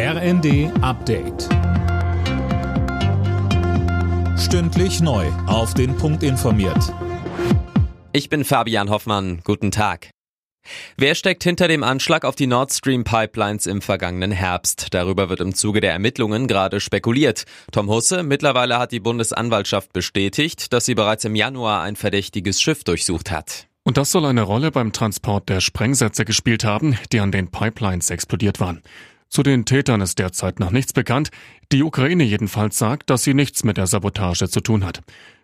RND Update. Stündlich neu. Auf den Punkt informiert. Ich bin Fabian Hoffmann. Guten Tag. Wer steckt hinter dem Anschlag auf die Nord Stream Pipelines im vergangenen Herbst? Darüber wird im Zuge der Ermittlungen gerade spekuliert. Tom Husse, mittlerweile hat die Bundesanwaltschaft bestätigt, dass sie bereits im Januar ein verdächtiges Schiff durchsucht hat. Und das soll eine Rolle beim Transport der Sprengsätze gespielt haben, die an den Pipelines explodiert waren. Zu den Tätern ist derzeit noch nichts bekannt. Die Ukraine jedenfalls sagt, dass sie nichts mit der Sabotage zu tun hat.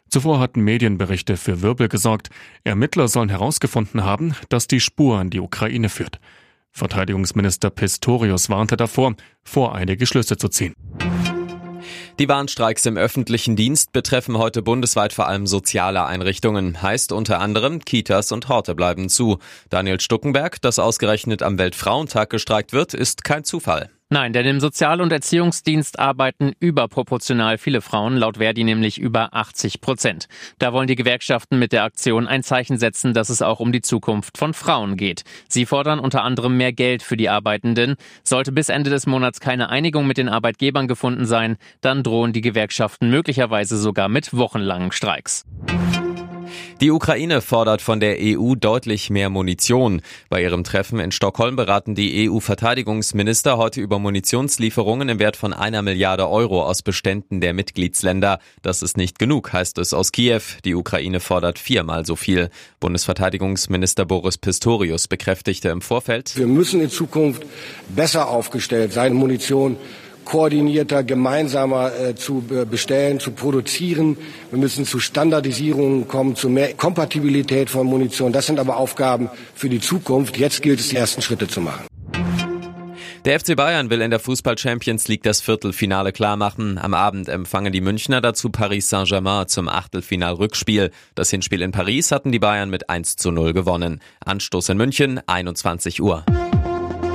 Zuvor hatten Medienberichte für Wirbel gesorgt. Ermittler sollen herausgefunden haben, dass die Spur an die Ukraine führt. Verteidigungsminister Pistorius warnte davor, voreilige Schlüsse zu ziehen. Die Warnstreiks im öffentlichen Dienst betreffen heute bundesweit vor allem soziale Einrichtungen. Heißt unter anderem, Kitas und Horte bleiben zu. Daniel Stuckenberg, dass ausgerechnet am Weltfrauentag gestreikt wird, ist kein Zufall. Nein, denn im Sozial- und Erziehungsdienst arbeiten überproportional viele Frauen, laut Verdi nämlich über 80 Prozent. Da wollen die Gewerkschaften mit der Aktion ein Zeichen setzen, dass es auch um die Zukunft von Frauen geht. Sie fordern unter anderem mehr Geld für die Arbeitenden. Sollte bis Ende des Monats keine Einigung mit den Arbeitgebern gefunden sein, dann drohen die Gewerkschaften möglicherweise sogar mit wochenlangen Streiks. Die Ukraine fordert von der EU deutlich mehr Munition. Bei ihrem Treffen in Stockholm beraten die EU-Verteidigungsminister heute über Munitionslieferungen im Wert von einer Milliarde Euro aus Beständen der Mitgliedsländer. Das ist nicht genug, heißt es aus Kiew. Die Ukraine fordert viermal so viel. Bundesverteidigungsminister Boris Pistorius bekräftigte im Vorfeld. Wir müssen in Zukunft besser aufgestellt sein, Munition koordinierter, gemeinsamer äh, zu bestellen, zu produzieren. Wir müssen zu Standardisierungen kommen, zu mehr Kompatibilität von Munition. Das sind aber Aufgaben für die Zukunft. Jetzt gilt es, die ersten Schritte zu machen. Der FC Bayern will in der Fußball Champions League das Viertelfinale klarmachen. Am Abend empfangen die Münchner dazu Paris Saint-Germain zum Achtelfinal-Rückspiel. Das Hinspiel in Paris hatten die Bayern mit 1 zu 0 gewonnen. Anstoß in München, 21 Uhr.